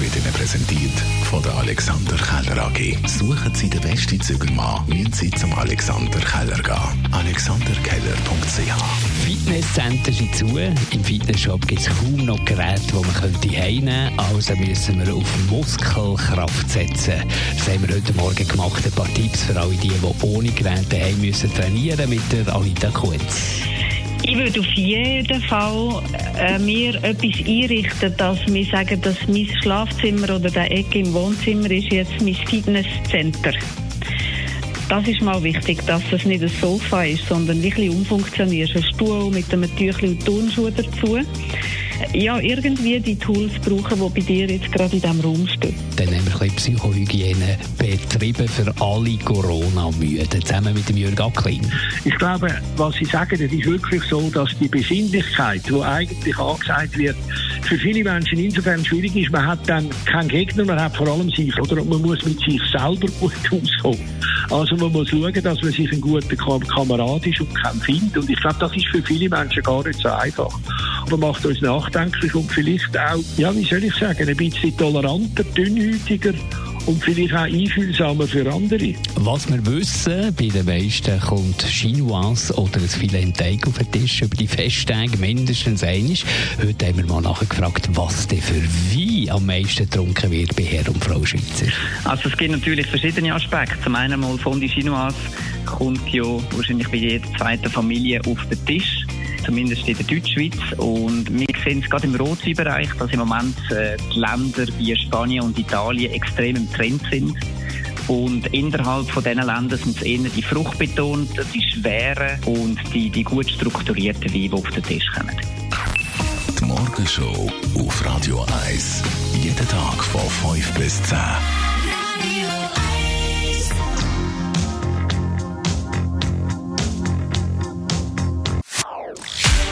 wird Ihnen präsentiert von der Alexander Keller AG. Suchen Sie den besten Zügelmann, müssen Sie zum Alexander Keller gehen. alexanderkeller.ch Fitnesscenter sind zu. Im Fitnessshop gibt es kaum noch Geräte, die man könnte heimnehmen könnte. Also müssen wir auf Muskelkraft setzen. Das haben wir heute Morgen gemacht. Ein paar Tipps für alle die, die ohne Geräte heim müssen trainieren mit der Anita Kutz. Ich würde auf jeden Fall äh, mir etwas einrichten, dass wir sagen, dass mein Schlafzimmer oder der Ecke im Wohnzimmer ist jetzt mein Fitnesscenter. Das ist mal wichtig, dass es nicht ein Sofa ist, sondern wirklich umfunktioniert. Ein Stuhl mit einem Tüchli und Turnschuh dazu ja, irgendwie die Tools brauchen, die bei dir jetzt gerade in diesem Raum stehen. Dann haben wir ein bisschen Psychohygiene betrieben für alle Corona-Müden, zusammen mit dem Jürgen Acklin. Ich glaube, was Sie sagen, das ist wirklich so, dass die Besinnlichkeit, die eigentlich angesagt wird, für viele Menschen insofern schwierig ist. Man hat dann keinen Gegner, man hat vor allem sich, oder man muss mit sich selber gut auskommen. Also man muss schauen, dass man sich ein guter Kamerad ist und keinen findet. Und ich glaube, das ist für viele Menschen gar nicht so einfach. Aber macht uns nachdenklich und vielleicht auch, ja, wie soll ich sagen, ein bisschen toleranter, dünnhütiger und vielleicht auch einfühlsamer für andere. Was wir wissen, bei den meisten kommt Chinoise oder ein Filet Teig auf den Tisch über die Festtage mindestens einig. Heute haben wir mal nachgefragt, was denn für Wein am meisten getrunken wird bei Herr und Frau Schweizer. Also es gibt natürlich verschiedene Aspekte. Zum einen mal Fondue Chinoise kommt ja wahrscheinlich bei jeder zweiten Familie auf den Tisch zumindest in der Deutschschweiz. Und wir sehen es gerade im Rotweinbereich, dass im Moment äh, die Länder wie Spanien und Italien extrem im Trend sind. Und innerhalb von diesen Ländern sind es eher die fruchtbetonten, die schweren und die, die gut strukturierten Weine, die auf den Tisch kommen. Die Morgenshow auf Radio 1. Jeden Tag von 5 bis 10.